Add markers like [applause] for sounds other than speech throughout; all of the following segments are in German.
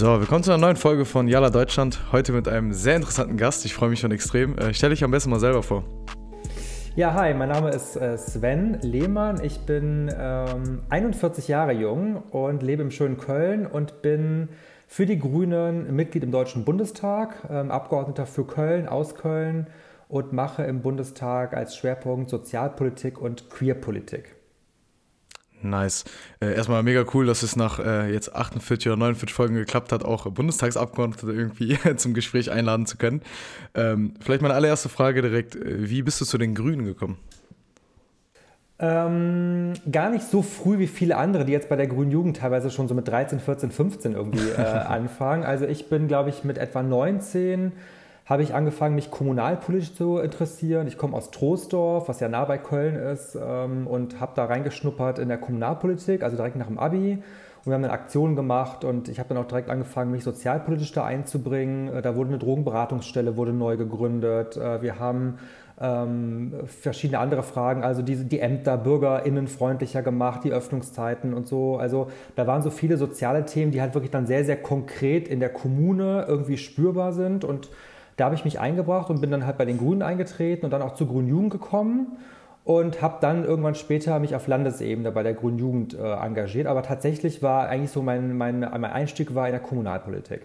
So, willkommen zu einer neuen Folge von Yala Deutschland. Heute mit einem sehr interessanten Gast. Ich freue mich schon extrem. Äh, stell dich am besten mal selber vor. Ja, hi, mein Name ist äh, Sven Lehmann. Ich bin ähm, 41 Jahre jung und lebe im schönen Köln und bin für die Grünen Mitglied im Deutschen Bundestag, ähm, Abgeordneter für Köln, aus Köln und mache im Bundestag als Schwerpunkt Sozialpolitik und Queerpolitik. Nice. Äh, erstmal mega cool, dass es nach äh, jetzt 48 oder 49 Folgen geklappt hat, auch Bundestagsabgeordnete irgendwie [laughs] zum Gespräch einladen zu können. Ähm, vielleicht meine allererste Frage direkt: äh, Wie bist du zu den Grünen gekommen? Ähm, gar nicht so früh wie viele andere, die jetzt bei der Grünen Jugend teilweise schon so mit 13, 14, 15 irgendwie äh, [laughs] anfangen. Also ich bin, glaube ich, mit etwa 19 habe ich angefangen, mich kommunalpolitisch zu interessieren. Ich komme aus Troisdorf, was ja nah bei Köln ist, ähm, und habe da reingeschnuppert in der Kommunalpolitik, also direkt nach dem Abi. Und wir haben dann Aktionen gemacht und ich habe dann auch direkt angefangen, mich sozialpolitisch da einzubringen. Äh, da wurde eine Drogenberatungsstelle wurde neu gegründet. Äh, wir haben ähm, verschiedene andere Fragen, also die, die Ämter bürgerinnenfreundlicher gemacht, die Öffnungszeiten und so. Also da waren so viele soziale Themen, die halt wirklich dann sehr, sehr konkret in der Kommune irgendwie spürbar sind und da habe ich mich eingebracht und bin dann halt bei den Grünen eingetreten und dann auch zur Grünen Jugend gekommen und habe dann irgendwann später mich auf Landesebene bei der Grünen Jugend äh, engagiert. Aber tatsächlich war eigentlich so mein, mein, mein Einstieg war in der Kommunalpolitik.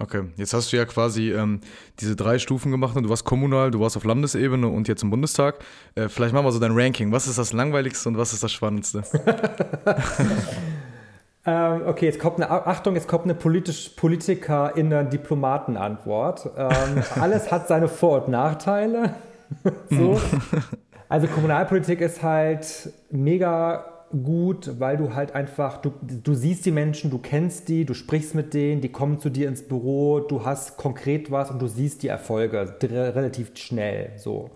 Okay, jetzt hast du ja quasi ähm, diese drei Stufen gemacht und du warst kommunal, du warst auf Landesebene und jetzt im Bundestag. Äh, vielleicht machen wir so dein Ranking. Was ist das Langweiligste und was ist das Spannendste? [laughs] Ähm, okay, jetzt kommt eine, Achtung, jetzt kommt eine politisch, Politiker in der Diplomatenantwort. Ähm, [laughs] alles hat seine Vor- und Nachteile. [laughs] so. Also Kommunalpolitik ist halt mega gut, weil du halt einfach, du, du siehst die Menschen, du kennst die, du sprichst mit denen, die kommen zu dir ins Büro, du hast konkret was und du siehst die Erfolge relativ schnell. So.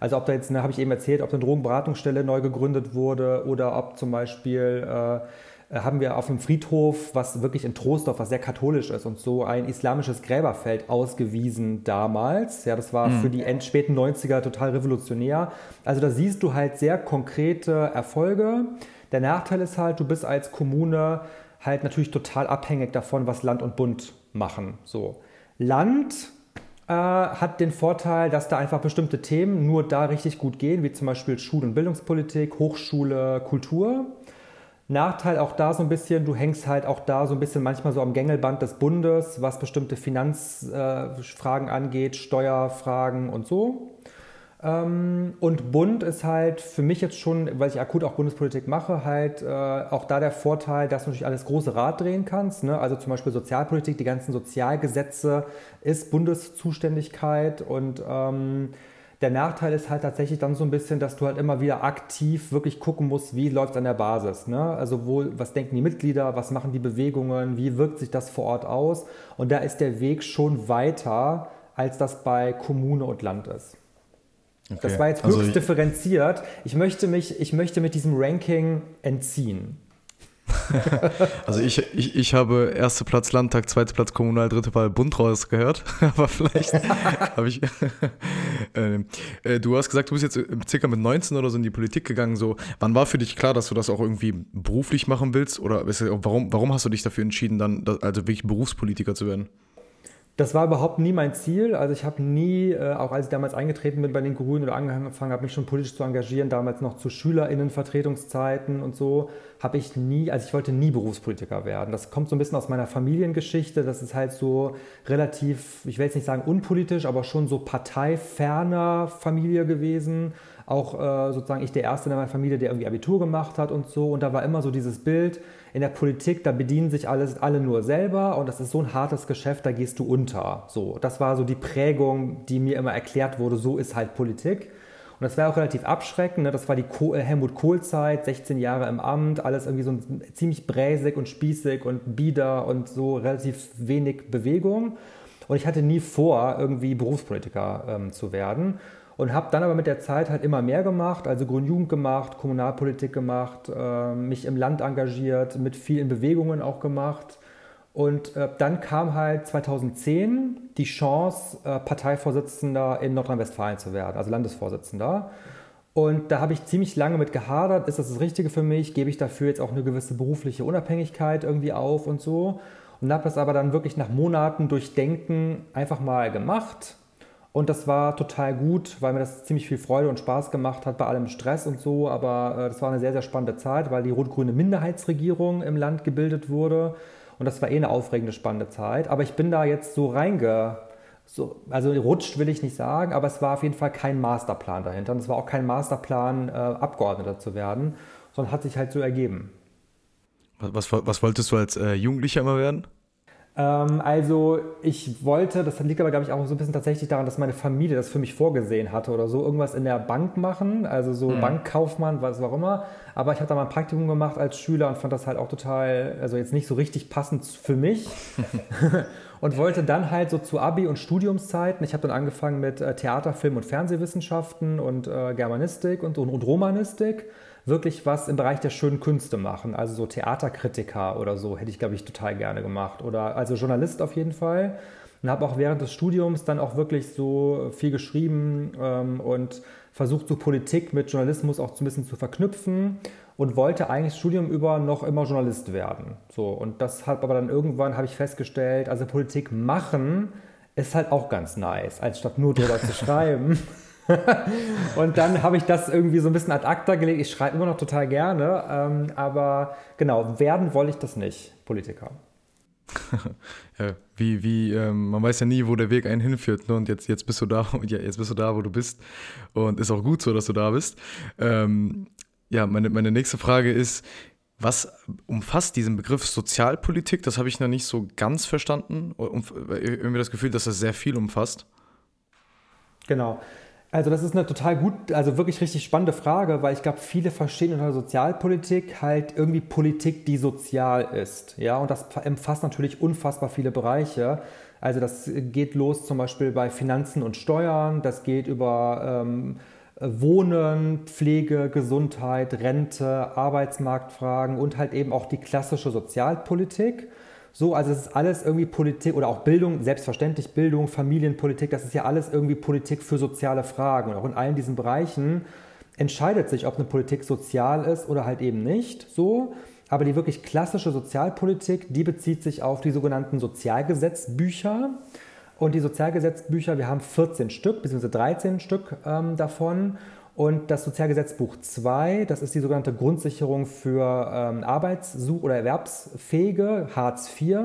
Also ob da jetzt, ne, habe ich eben erzählt, ob eine Drogenberatungsstelle neu gegründet wurde oder ob zum Beispiel äh, äh, haben wir auf dem Friedhof, was wirklich in Troisdorf, was sehr katholisch ist und so ein islamisches Gräberfeld ausgewiesen damals. Ja, das war mhm. für die späten 90er total revolutionär. Also da siehst du halt sehr konkrete Erfolge. Der Nachteil ist halt, du bist als Kommune halt natürlich total abhängig davon, was Land und Bund machen. So. Land äh, hat den Vorteil, dass da einfach bestimmte Themen nur da richtig gut gehen, wie zum Beispiel Schul- und Bildungspolitik, Hochschule, Kultur. Nachteil auch da so ein bisschen, du hängst halt auch da so ein bisschen manchmal so am Gängelband des Bundes, was bestimmte Finanzfragen äh, angeht, Steuerfragen und so. Ähm, und Bund ist halt für mich jetzt schon, weil ich akut auch Bundespolitik mache, halt äh, auch da der Vorteil, dass du natürlich alles große Rad drehen kannst. Ne? Also zum Beispiel Sozialpolitik, die ganzen Sozialgesetze ist Bundeszuständigkeit und ähm, der Nachteil ist halt tatsächlich dann so ein bisschen, dass du halt immer wieder aktiv wirklich gucken musst, wie läuft es an der Basis. Ne? Also wo, was denken die Mitglieder, was machen die Bewegungen, wie wirkt sich das vor Ort aus. Und da ist der Weg schon weiter, als das bei Kommune und Land ist. Okay. Das war jetzt höchst also differenziert. Ich möchte, mich, ich möchte mit diesem Ranking entziehen. [laughs] also ich, ich, ich habe erster Platz Landtag, zweiter Platz Kommunal, dritte Wahl Bund rausgehört. [laughs] Aber vielleicht [laughs] habe ich. äh, äh, du hast gesagt, du bist jetzt circa mit 19 oder so in die Politik gegangen. So, wann war für dich klar, dass du das auch irgendwie beruflich machen willst? Oder warum, warum hast du dich dafür entschieden, dann also wirklich Berufspolitiker zu werden? Das war überhaupt nie mein Ziel. Also ich habe nie, äh, auch als ich damals eingetreten bin bei den Grünen oder angefangen habe, mich schon politisch zu engagieren, damals noch zu Schülerinnenvertretungszeiten und so, habe ich nie, also ich wollte nie Berufspolitiker werden. Das kommt so ein bisschen aus meiner Familiengeschichte. Das ist halt so relativ, ich will jetzt nicht sagen unpolitisch, aber schon so parteiferner Familie gewesen auch äh, sozusagen ich der Erste in meiner Familie, der irgendwie Abitur gemacht hat und so. Und da war immer so dieses Bild, in der Politik, da bedienen sich alles, alle nur selber und das ist so ein hartes Geschäft, da gehst du unter. So, das war so die Prägung, die mir immer erklärt wurde, so ist halt Politik. Und das war auch relativ abschreckend. Ne? Das war die äh, Helmut Kohl-Zeit, 16 Jahre im Amt, alles irgendwie so ziemlich bräsig und spießig und bieder und so relativ wenig Bewegung. Und ich hatte nie vor, irgendwie Berufspolitiker ähm, zu werden und habe dann aber mit der Zeit halt immer mehr gemacht, also Grundjugend gemacht, Kommunalpolitik gemacht, äh, mich im Land engagiert, mit vielen Bewegungen auch gemacht. Und äh, dann kam halt 2010 die Chance, äh, Parteivorsitzender in Nordrhein-Westfalen zu werden, also Landesvorsitzender. Und da habe ich ziemlich lange mit gehadert, ist das das Richtige für mich? Gebe ich dafür jetzt auch eine gewisse berufliche Unabhängigkeit irgendwie auf und so? und habe das aber dann wirklich nach Monaten durchdenken einfach mal gemacht. Und das war total gut, weil mir das ziemlich viel Freude und Spaß gemacht hat bei allem Stress und so. Aber äh, das war eine sehr, sehr spannende Zeit, weil die rot-grüne Minderheitsregierung im Land gebildet wurde. Und das war eh eine aufregende, spannende Zeit. Aber ich bin da jetzt so reinge... So, also rutscht will ich nicht sagen, aber es war auf jeden Fall kein Masterplan dahinter. Und es war auch kein Masterplan, äh, Abgeordneter zu werden, sondern hat sich halt so ergeben. Was, was, wolltest du als äh, Jugendlicher immer werden? Ähm, also ich wollte, das liegt aber glaube ich auch so ein bisschen tatsächlich daran, dass meine Familie das für mich vorgesehen hatte oder so, irgendwas in der Bank machen, also so mhm. Bankkaufmann, was auch immer. Aber ich habe da mal ein Praktikum gemacht als Schüler und fand das halt auch total, also jetzt nicht so richtig passend für mich. [laughs] und wollte dann halt so zu Abi- und Studiumszeiten, ich habe dann angefangen mit äh, Theater, Film und Fernsehwissenschaften und äh, Germanistik und, und, und Romanistik wirklich was im Bereich der schönen Künste machen. Also so Theaterkritiker oder so hätte ich, glaube ich, total gerne gemacht. Oder also Journalist auf jeden Fall. Und habe auch während des Studiums dann auch wirklich so viel geschrieben ähm, und versucht, so Politik mit Journalismus auch so ein bisschen zu verknüpfen und wollte eigentlich Studium über noch immer Journalist werden. So, und das hat aber dann irgendwann, habe ich festgestellt, also Politik machen ist halt auch ganz nice, als statt nur drüber zu [laughs] schreiben. [laughs] und dann habe ich das irgendwie so ein bisschen ad acta gelegt. Ich schreibe immer noch total gerne, ähm, aber genau, werden wollte ich das nicht, Politiker. [laughs] ja, wie, wie, ähm, man weiß ja nie, wo der Weg einen hinführt. Ne? Und jetzt, jetzt bist du da, [laughs] ja, jetzt bist du da, wo du bist. Und ist auch gut so, dass du da bist. Ähm, ja, meine, meine nächste Frage ist, was umfasst diesen Begriff Sozialpolitik? Das habe ich noch nicht so ganz verstanden. Irgendwie das Gefühl, dass das sehr viel umfasst. Genau. Also das ist eine total gut, also wirklich richtig spannende Frage, weil ich glaube, viele verstehen unter Sozialpolitik halt irgendwie Politik, die sozial ist. Ja, und das umfasst natürlich unfassbar viele Bereiche. Also das geht los zum Beispiel bei Finanzen und Steuern, das geht über ähm, Wohnen, Pflege, Gesundheit, Rente, Arbeitsmarktfragen und halt eben auch die klassische Sozialpolitik. So, also es ist alles irgendwie Politik oder auch Bildung, selbstverständlich Bildung, Familienpolitik, das ist ja alles irgendwie Politik für soziale Fragen. Und auch in allen diesen Bereichen entscheidet sich, ob eine Politik sozial ist oder halt eben nicht. So. Aber die wirklich klassische Sozialpolitik, die bezieht sich auf die sogenannten Sozialgesetzbücher. Und die Sozialgesetzbücher, wir haben 14 Stück, beziehungsweise 13 Stück ähm, davon. Und das Sozialgesetzbuch 2, das ist die sogenannte Grundsicherung für ähm, Arbeitssuch- oder Erwerbsfähige, Hartz IV.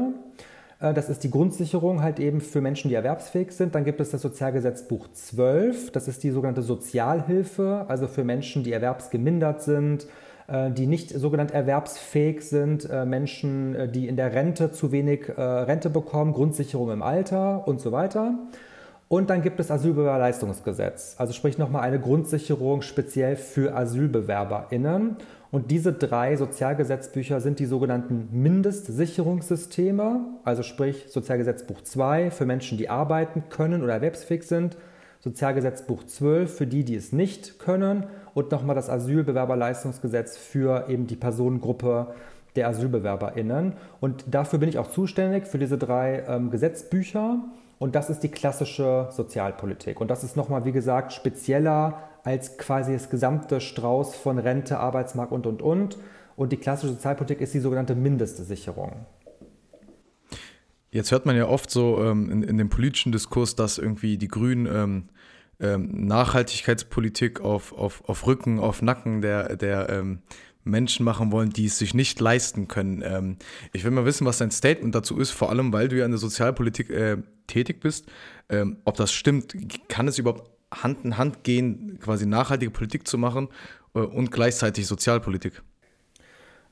Äh, das ist die Grundsicherung halt eben für Menschen, die erwerbsfähig sind. Dann gibt es das Sozialgesetzbuch 12, das ist die sogenannte Sozialhilfe, also für Menschen, die erwerbsgemindert sind, äh, die nicht sogenannt erwerbsfähig sind, äh, Menschen, äh, die in der Rente zu wenig Rente bekommen, Grundsicherung im Alter und so weiter. Und dann gibt es Asylbewerberleistungsgesetz, also sprich nochmal eine Grundsicherung speziell für AsylbewerberInnen. Und diese drei Sozialgesetzbücher sind die sogenannten Mindestsicherungssysteme, also sprich Sozialgesetzbuch 2 für Menschen, die arbeiten können oder erwerbsfähig sind, Sozialgesetzbuch 12 für die, die es nicht können und nochmal das Asylbewerberleistungsgesetz für eben die Personengruppe der AsylbewerberInnen. Und dafür bin ich auch zuständig für diese drei ähm, Gesetzbücher. Und das ist die klassische Sozialpolitik. Und das ist nochmal, wie gesagt, spezieller als quasi das gesamte Strauß von Rente, Arbeitsmarkt und, und, und. Und die klassische Sozialpolitik ist die sogenannte Mindestsicherung. Jetzt hört man ja oft so ähm, in, in, dem politischen Diskurs, dass irgendwie die Grünen ähm, ähm, Nachhaltigkeitspolitik auf, auf, auf Rücken, auf Nacken der, der ähm, Menschen machen wollen, die es sich nicht leisten können. Ähm, ich will mal wissen, was dein Statement dazu ist, vor allem weil du ja in der Sozialpolitik äh, tätig bist. Ähm, ob das stimmt, kann es überhaupt Hand in Hand gehen, quasi nachhaltige Politik zu machen äh, und gleichzeitig Sozialpolitik?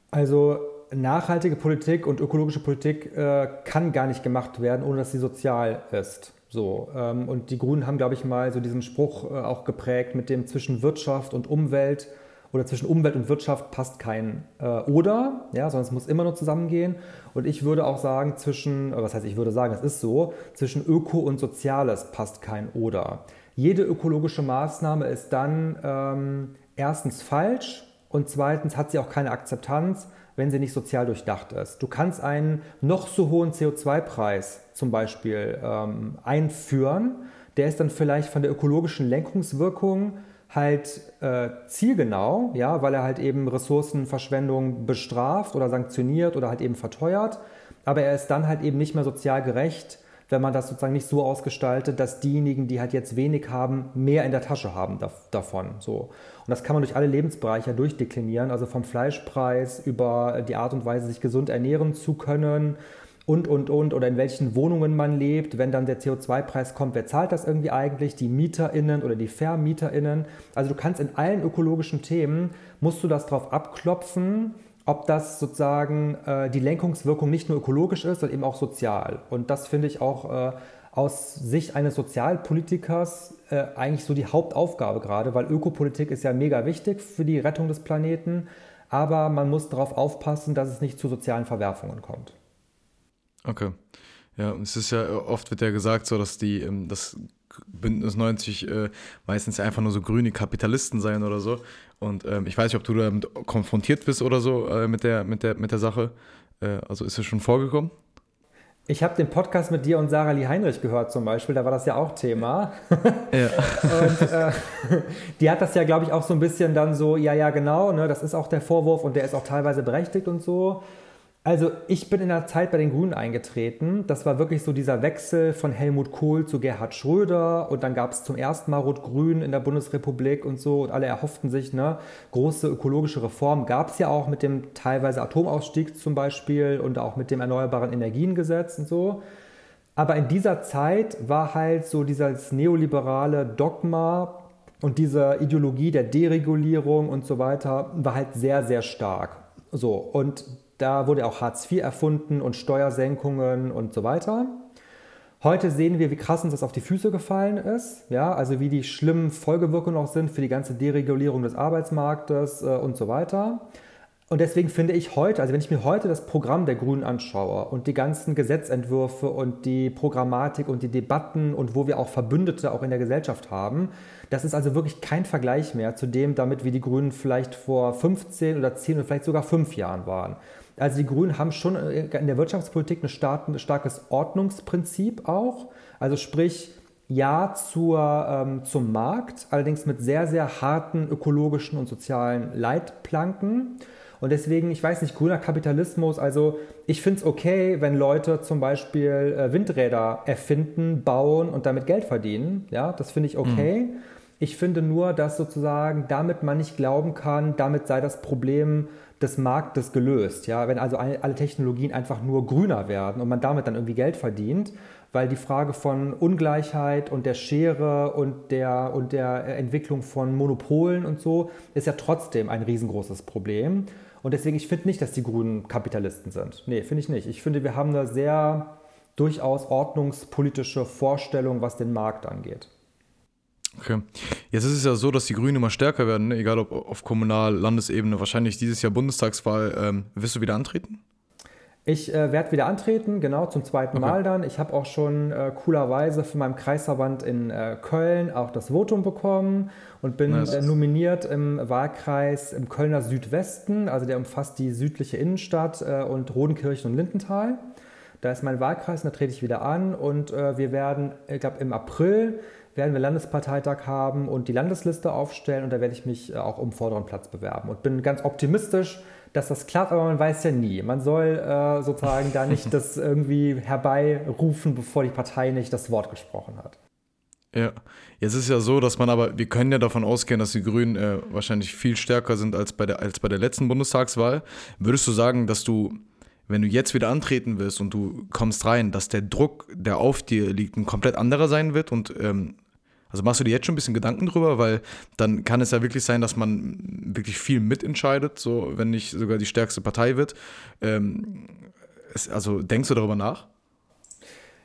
Also nachhaltige Politik und ökologische Politik äh, kann gar nicht gemacht werden, ohne dass sie sozial ist. So, ähm, und die Grünen haben, glaube ich, mal so diesen Spruch äh, auch geprägt mit dem zwischen Wirtschaft und Umwelt oder zwischen Umwelt und Wirtschaft passt kein äh, oder, ja, sondern es muss immer nur zusammengehen. Und ich würde auch sagen, zwischen, was heißt, ich würde sagen, es ist so, zwischen Öko und Soziales passt kein oder. Jede ökologische Maßnahme ist dann ähm, erstens falsch und zweitens hat sie auch keine Akzeptanz, wenn sie nicht sozial durchdacht ist. Du kannst einen noch so hohen CO2-Preis zum Beispiel ähm, einführen, der ist dann vielleicht von der ökologischen Lenkungswirkung halt äh, zielgenau, ja, weil er halt eben Ressourcenverschwendung bestraft oder sanktioniert oder halt eben verteuert. aber er ist dann halt eben nicht mehr sozial gerecht, wenn man das sozusagen nicht so ausgestaltet, dass diejenigen, die halt jetzt wenig haben, mehr in der Tasche haben davon. So. Und das kann man durch alle Lebensbereiche durchdeklinieren, also vom Fleischpreis über die Art und Weise, sich gesund ernähren zu können und, und, und, oder in welchen Wohnungen man lebt. Wenn dann der CO2-Preis kommt, wer zahlt das irgendwie eigentlich? Die MieterInnen oder die VermieterInnen. Also du kannst in allen ökologischen Themen, musst du das drauf abklopfen, ob das sozusagen äh, die Lenkungswirkung nicht nur ökologisch ist, sondern eben auch sozial. Und das finde ich auch äh, aus Sicht eines Sozialpolitikers äh, eigentlich so die Hauptaufgabe gerade, weil Ökopolitik ist ja mega wichtig für die Rettung des Planeten, aber man muss darauf aufpassen, dass es nicht zu sozialen Verwerfungen kommt. Okay. Ja, es ist ja oft wird ja gesagt, so dass die ähm, das Bündnis 90 äh, meistens einfach nur so grüne Kapitalisten seien oder so. Und ähm, ich weiß nicht, ob du damit konfrontiert bist oder so äh, mit, der, mit, der, mit der Sache. Äh, also ist es schon vorgekommen? Ich habe den Podcast mit dir und Sarah Lee Heinrich gehört zum Beispiel, da war das ja auch Thema. [laughs] Ja. und äh, die hat das ja, glaube ich, auch so ein bisschen dann so, ja, ja, genau, ne, das ist auch der Vorwurf und der ist auch teilweise berechtigt und so. Also ich bin in der Zeit bei den Grünen eingetreten. Das war wirklich so dieser Wechsel von Helmut Kohl zu Gerhard Schröder und dann gab es zum ersten Mal Rot-Grün in der Bundesrepublik und so und alle erhofften sich ne große ökologische Reformen. Gab es ja auch mit dem teilweise Atomausstieg zum Beispiel und auch mit dem Erneuerbaren Energiengesetz und so. Aber in dieser Zeit war halt so dieses neoliberale Dogma und diese Ideologie der Deregulierung und so weiter war halt sehr, sehr stark. So, und da wurde auch Hartz IV erfunden und Steuersenkungen und so weiter. Heute sehen wir, wie krass uns das auf die Füße gefallen ist, ja, also wie die schlimmen Folgewirkungen auch sind für die ganze Deregulierung des Arbeitsmarktes äh, und so weiter. Und deswegen finde ich heute, also wenn ich mir heute das Programm der Grünen anschaue und die ganzen Gesetzentwürfe und die Programmatik und die Debatten und wo wir auch Verbündete auch in der Gesellschaft haben, das ist also wirklich kein Vergleich mehr zu dem, damit wie die Grünen vielleicht vor 15 oder 10 oder vielleicht sogar 5 Jahren waren. Also die Grünen haben schon in der Wirtschaftspolitik ein starkes Ordnungsprinzip auch. Also sprich, ja zur, ähm, zum Markt, allerdings mit sehr, sehr harten ökologischen und sozialen Leitplanken. Und deswegen, ich weiß nicht, grüner Kapitalismus, also ich finde es okay, wenn Leute zum Beispiel äh, Windräder erfinden, bauen und damit Geld verdienen. Ja, das finde ich okay. Mhm. Ich finde nur, dass sozusagen damit man nicht glauben kann, damit sei das Problem des Marktes gelöst. Ja, wenn also alle Technologien einfach nur grüner werden und man damit dann irgendwie Geld verdient, weil die Frage von Ungleichheit und der Schere und der, und der Entwicklung von Monopolen und so ist ja trotzdem ein riesengroßes Problem. Und deswegen, ich finde nicht, dass die Grünen Kapitalisten sind. Nee, finde ich nicht. Ich finde, wir haben eine sehr durchaus ordnungspolitische Vorstellung, was den Markt angeht. Okay. Jetzt ist es ja so, dass die Grünen immer stärker werden, ne? egal ob auf Kommunal-, Landesebene, wahrscheinlich dieses Jahr Bundestagswahl. Ähm, wirst du wieder antreten? Ich äh, werde wieder antreten, genau zum zweiten okay. Mal dann. Ich habe auch schon äh, coolerweise von meinem Kreisverband in äh, Köln auch das Votum bekommen und bin nice. Äh, nominiert im Wahlkreis im Kölner Südwesten, also der umfasst die südliche Innenstadt äh, und Rodenkirchen und Lindenthal. Da ist mein Wahlkreis und da trete ich wieder an und äh, wir werden, ich glaube im April werden wir Landesparteitag haben und die Landesliste aufstellen und da werde ich mich auch um vorderen Platz bewerben und bin ganz optimistisch, dass das klappt, aber man weiß ja nie. Man soll äh, sozusagen da nicht [laughs] das irgendwie herbeirufen, bevor die Partei nicht das Wort gesprochen hat. Ja, jetzt ist ja so, dass man aber, wir können ja davon ausgehen, dass die Grünen äh, wahrscheinlich viel stärker sind als bei, der, als bei der letzten Bundestagswahl. Würdest du sagen, dass du, wenn du jetzt wieder antreten willst und du kommst rein, dass der Druck, der auf dir liegt, ein komplett anderer sein wird und ähm, also machst du dir jetzt schon ein bisschen Gedanken drüber, weil dann kann es ja wirklich sein, dass man wirklich viel mitentscheidet, so wenn nicht sogar die stärkste Partei wird. Ähm, es, also denkst du darüber nach?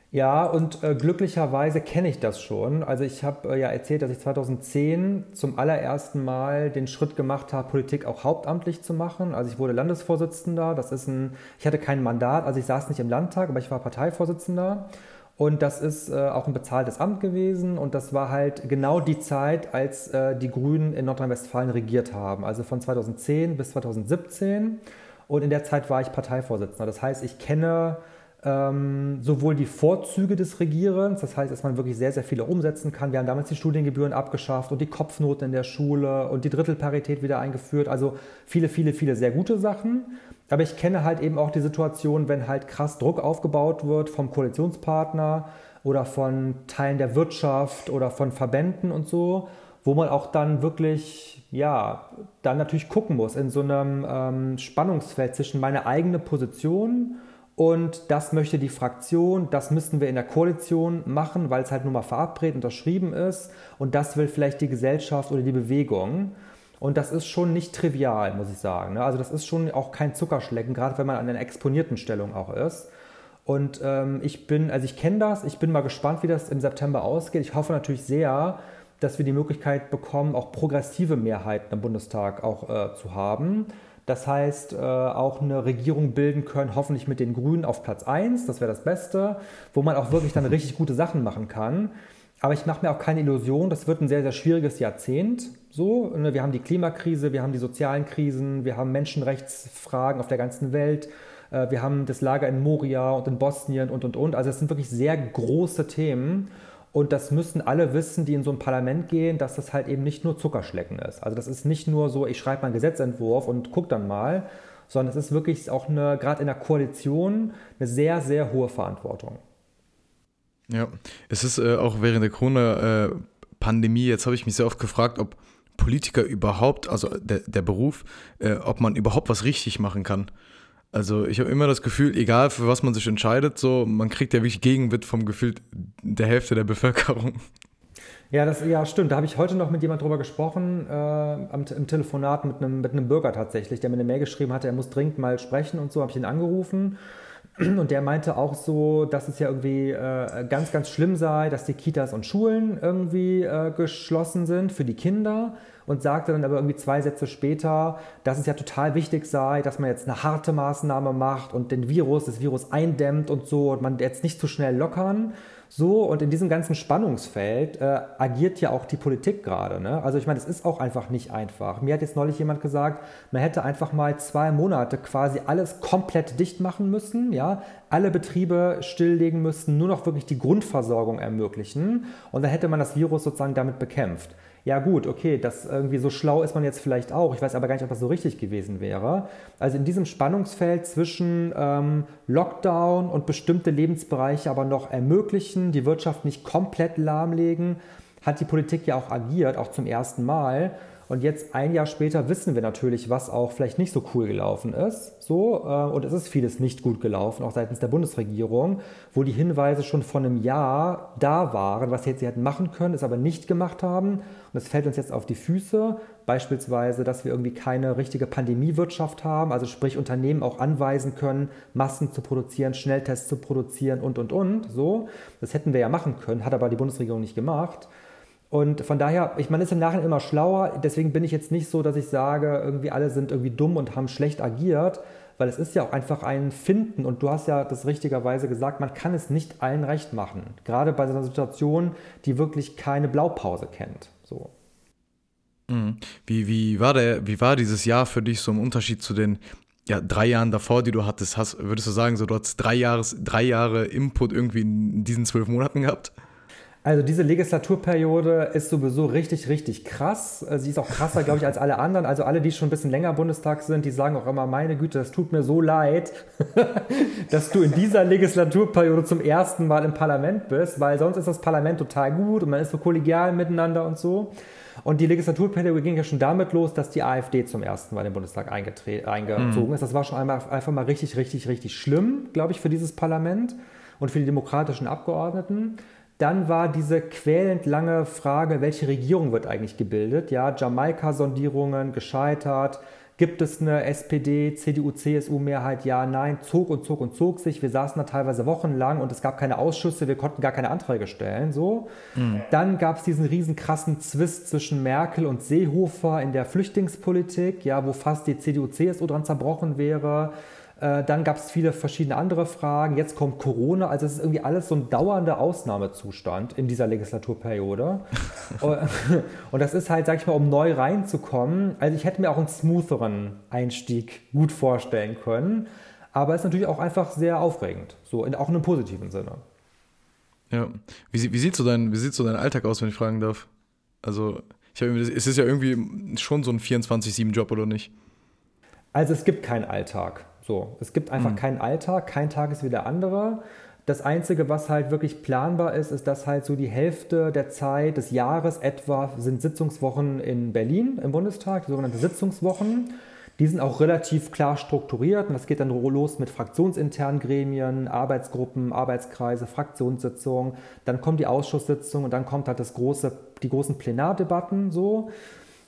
Ja, und äh, glücklicherweise kenne ich das schon. Also ich habe äh, ja erzählt, dass ich 2010 zum allerersten Mal den Schritt gemacht habe, Politik auch hauptamtlich zu machen. Also ich wurde Landesvorsitzender. Das ist ein, ich hatte kein Mandat, also ich saß nicht im Landtag, aber ich war Parteivorsitzender. Und das ist äh, auch ein bezahltes Amt gewesen und das war halt genau die Zeit, als äh, die Grünen in Nordrhein-Westfalen regiert haben, also von 2010 bis 2017. Und in der Zeit war ich Parteivorsitzender. Das heißt, ich kenne ähm, sowohl die Vorzüge des Regierens, das heißt, dass man wirklich sehr, sehr viele umsetzen kann. Wir haben damals die Studiengebühren abgeschafft und die Kopfnoten in der Schule und die Drittelparität wieder eingeführt. Also viele, viele, viele sehr gute Sachen. Aber ich kenne halt eben auch die Situation, wenn halt krass Druck aufgebaut wird vom Koalitionspartner oder von Teilen der Wirtschaft oder von Verbänden und so, wo man auch dann wirklich, ja, dann natürlich gucken muss in so einem ähm, Spannungsfeld zwischen meiner eigenen Position und das möchte die Fraktion, das müssten wir in der Koalition machen, weil es halt nun mal verabredet, unterschrieben ist und das will vielleicht die Gesellschaft oder die Bewegung. Und das ist schon nicht trivial, muss ich sagen. Ne? Also das ist schon auch kein Zuckerschlecken, gerade wenn man an einer exponierten Stellung auch ist. Und ähm, ich bin, also ich kenne das, ich bin mal gespannt, wie das im September ausgeht. Ich hoffe natürlich sehr, dass wir die Möglichkeit bekommen, auch progressive Mehrheiten im Bundestag auch äh, zu haben. Das heißt, äh, auch eine Regierung bilden können, hoffentlich mit den Grünen auf Platz 1, das wäre das Beste, wo man auch wirklich dann richtig gute Sachen machen kann. Aber ich mache mir auch keine Illusion, das wird ein sehr, sehr schwieriges Jahrzehnt. So, ne, wir haben die Klimakrise, wir haben die sozialen Krisen, wir haben Menschenrechtsfragen auf der ganzen Welt, äh, wir haben das Lager in Moria und in Bosnien und, und, und. Also es sind wirklich sehr große Themen. Und das müssen alle wissen, die in so ein Parlament gehen, dass das halt eben nicht nur Zuckerschlecken ist. Also das ist nicht nur so, ich schreibe mal einen Gesetzentwurf und gucke dann mal, sondern es ist wirklich auch eine, gerade in der Koalition, eine sehr, sehr hohe Verantwortung. Ja, es ist äh, auch während der Corona-Pandemie, jetzt habe ich mich sehr oft gefragt, ob Politiker überhaupt, also der, der Beruf, äh, ob man überhaupt was richtig machen kann. Also ich habe immer das Gefühl, egal für was man sich entscheidet, so man kriegt ja wirklich Gegenwind vom Gefühl der Hälfte der Bevölkerung. Ja, das ja stimmt. Da habe ich heute noch mit jemand drüber gesprochen, äh, am, im Telefonat mit einem, mit einem Bürger tatsächlich, der mir eine Mail geschrieben hatte, er muss dringend mal sprechen und so, habe ich ihn angerufen. Und der meinte auch so, dass es ja irgendwie äh, ganz, ganz schlimm sei, dass die Kitas und Schulen irgendwie äh, geschlossen sind für die Kinder und sagte dann aber irgendwie zwei Sätze später, dass es ja total wichtig sei, dass man jetzt eine harte Maßnahme macht und den Virus, das Virus eindämmt und so und man jetzt nicht zu schnell lockern. So, und in diesem ganzen Spannungsfeld äh, agiert ja auch die Politik gerade. Ne? Also ich meine, es ist auch einfach nicht einfach. Mir hat jetzt neulich jemand gesagt, man hätte einfach mal zwei Monate quasi alles komplett dicht machen müssen, ja, alle Betriebe stilllegen müssen, nur noch wirklich die Grundversorgung ermöglichen und dann hätte man das Virus sozusagen damit bekämpft ja gut, okay, das irgendwie so schlau ist man jetzt vielleicht auch. Ich weiß aber gar nicht, ob das so richtig gewesen wäre. Also in diesem Spannungsfeld zwischen ähm, Lockdown und bestimmte Lebensbereiche aber noch ermöglichen, die Wirtschaft nicht komplett lahmlegen, hat die Politik ja auch agiert, auch zum ersten Mal. Und jetzt ein Jahr später wissen wir natürlich, was auch vielleicht nicht so cool gelaufen ist. So, äh, und es ist vieles nicht gut gelaufen, auch seitens der Bundesregierung, wo die Hinweise schon vor einem Jahr da waren, was sie jetzt hätten machen können, es aber nicht gemacht haben. Und es fällt uns jetzt auf die Füße. Beispielsweise, dass wir irgendwie keine richtige Pandemiewirtschaft haben, also sprich Unternehmen auch anweisen können, Massen zu produzieren, Schnelltests zu produzieren und, und, und. So, das hätten wir ja machen können, hat aber die Bundesregierung nicht gemacht. Und von daher, ich meine, ist im Nachhinein immer schlauer. Deswegen bin ich jetzt nicht so, dass ich sage, irgendwie alle sind irgendwie dumm und haben schlecht agiert, weil es ist ja auch einfach ein Finden. Und du hast ja das richtigerweise gesagt, man kann es nicht allen recht machen. Gerade bei so einer Situation, die wirklich keine Blaupause kennt. So. Mhm. Wie, wie, war der, wie war dieses Jahr für dich so im Unterschied zu den ja, drei Jahren davor, die du hattest? Hast, würdest du sagen, so, du hast drei, Jahres, drei Jahre Input irgendwie in diesen zwölf Monaten gehabt? Also diese Legislaturperiode ist sowieso richtig, richtig krass. Äh, sie ist auch krasser, glaube ich, als alle anderen. Also alle, die schon ein bisschen länger Bundestag sind, die sagen auch immer, meine Güte, das tut mir so leid, [laughs] dass du in dieser Legislaturperiode zum ersten Mal im Parlament bist, weil sonst ist das Parlament total gut und man ist so kollegial miteinander und so. Und die Legislaturperiode ging ja schon damit los, dass die AfD zum ersten Mal in den Bundestag eingezogen mhm. ist. Das war schon einmal, einfach mal richtig, richtig, richtig schlimm, glaube ich, für dieses Parlament und für die demokratischen Abgeordneten. Dann war diese quälend lange Frage, welche Regierung wird eigentlich gebildet? Ja, Jamaika-Sondierungen gescheitert. Gibt es eine SPD, CDU, CSU-Mehrheit? Ja, nein, zog und zog und zog sich. Wir saßen da teilweise wochenlang und es gab keine Ausschüsse, wir konnten gar keine Anträge stellen. So. Mhm. Dann gab es diesen riesen krassen Zwist zwischen Merkel und Seehofer in der Flüchtlingspolitik, ja, wo fast die CDU, CSU dran zerbrochen wäre. Äh, dann gab es viele verschiedene andere Fragen. Jetzt kommt Corona. Also es ist irgendwie alles so ein dauernder Ausnahmezustand in dieser Legislaturperiode. [laughs] und das ist halt, sag ich mal, um neu reinzukommen. Also ich hätte mir auch einen smootheren Einstieg gut vorstellen können. Aber es ist natürlich auch einfach sehr aufregend. So, in, auch in einem positiven Sinne. Ja. Wie, wie, sieht so dein, wie sieht so dein Alltag aus, wenn ich fragen darf? Also, ich hab, es ist ja irgendwie schon so ein 24-7-Job, oder nicht? Also es gibt keinen Alltag. So, es gibt einfach mhm. keinen Alltag, kein Tag ist wie der andere. Das Einzige, was halt wirklich planbar ist, ist, dass halt so die Hälfte der Zeit des Jahres etwa sind Sitzungswochen in Berlin im Bundestag, die sogenannten Sitzungswochen. Die sind auch relativ klar strukturiert und das geht dann los mit fraktionsinternen Gremien, Arbeitsgruppen, Arbeitskreise, Fraktionssitzungen. Dann kommt die Ausschusssitzung und dann kommt halt das große, die großen Plenardebatten so.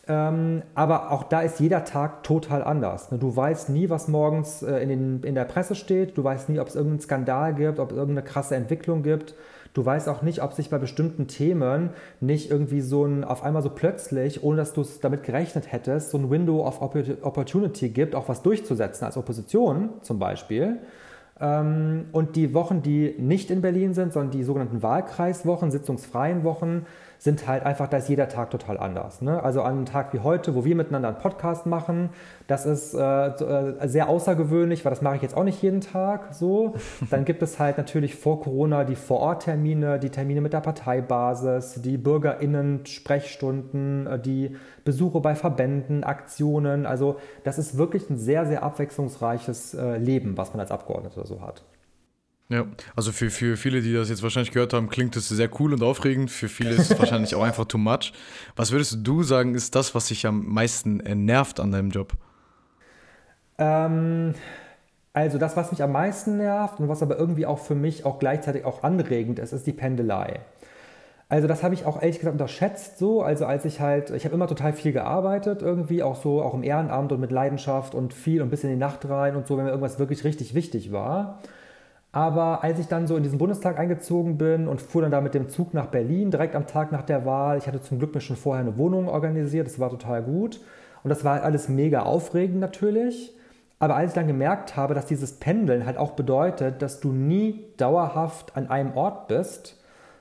Ähm, aber auch da ist jeder Tag total anders. Ne? Du weißt nie, was morgens äh, in, den, in der Presse steht. Du weißt nie, ob es irgendeinen Skandal gibt, ob es irgendeine krasse Entwicklung gibt. Du weißt auch nicht, ob sich bei bestimmten Themen nicht irgendwie so ein, auf einmal so plötzlich, ohne dass du es damit gerechnet hättest, so ein Window of Opportunity gibt, auch was durchzusetzen als Opposition zum Beispiel. Ähm, und die Wochen, die nicht in Berlin sind, sondern die sogenannten Wahlkreiswochen, sitzungsfreien Wochen, sind halt einfach, da ist jeder Tag total anders. Ne? Also an einem Tag wie heute, wo wir miteinander einen Podcast machen, das ist äh, äh, sehr außergewöhnlich, weil das mache ich jetzt auch nicht jeden Tag so. [laughs] Dann gibt es halt natürlich vor Corona die Vororttermine, die Termine mit der Parteibasis, die BürgerInnen-Sprechstunden, äh, die Besuche bei Verbänden, Aktionen. Also das ist wirklich ein sehr, sehr abwechslungsreiches äh, Leben, was man als Abgeordneter so hat. Ja, also für, für viele, die das jetzt wahrscheinlich gehört haben, klingt das sehr cool und aufregend. Für viele ist es [laughs] wahrscheinlich auch einfach too much. Was würdest du sagen, ist das, was dich am meisten nervt an deinem Job? Ähm, also das, was mich am meisten nervt und was aber irgendwie auch für mich auch gleichzeitig auch anregend ist, ist die Pendelei. Also das habe ich auch ehrlich gesagt unterschätzt so. Also als ich halt, ich habe immer total viel gearbeitet irgendwie, auch so, auch im Ehrenamt und mit Leidenschaft und viel und bis in die Nacht rein und so, wenn mir irgendwas wirklich richtig wichtig war. Aber als ich dann so in diesen Bundestag eingezogen bin und fuhr dann da mit dem Zug nach Berlin, direkt am Tag nach der Wahl, ich hatte zum Glück mir schon vorher eine Wohnung organisiert, das war total gut. Und das war alles mega aufregend natürlich. Aber als ich dann gemerkt habe, dass dieses Pendeln halt auch bedeutet, dass du nie dauerhaft an einem Ort bist,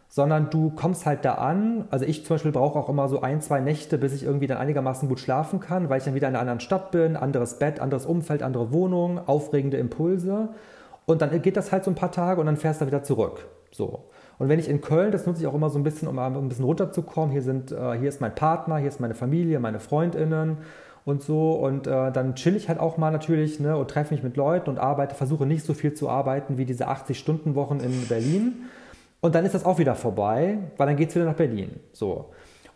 sondern du kommst halt da an. Also ich zum Beispiel brauche auch immer so ein, zwei Nächte, bis ich irgendwie dann einigermaßen gut schlafen kann, weil ich dann wieder in einer anderen Stadt bin, anderes Bett, anderes Umfeld, andere Wohnung, aufregende Impulse. Und dann geht das halt so ein paar Tage und dann fährst du wieder zurück. So. Und wenn ich in Köln, das nutze ich auch immer so ein bisschen, um ein bisschen runterzukommen. Hier, sind, äh, hier ist mein Partner, hier ist meine Familie, meine FreundInnen und so. Und äh, dann chill ich halt auch mal natürlich ne, und treffe mich mit Leuten und arbeite, versuche nicht so viel zu arbeiten wie diese 80-Stunden-Wochen in Berlin. Und dann ist das auch wieder vorbei, weil dann geht es wieder nach Berlin. So.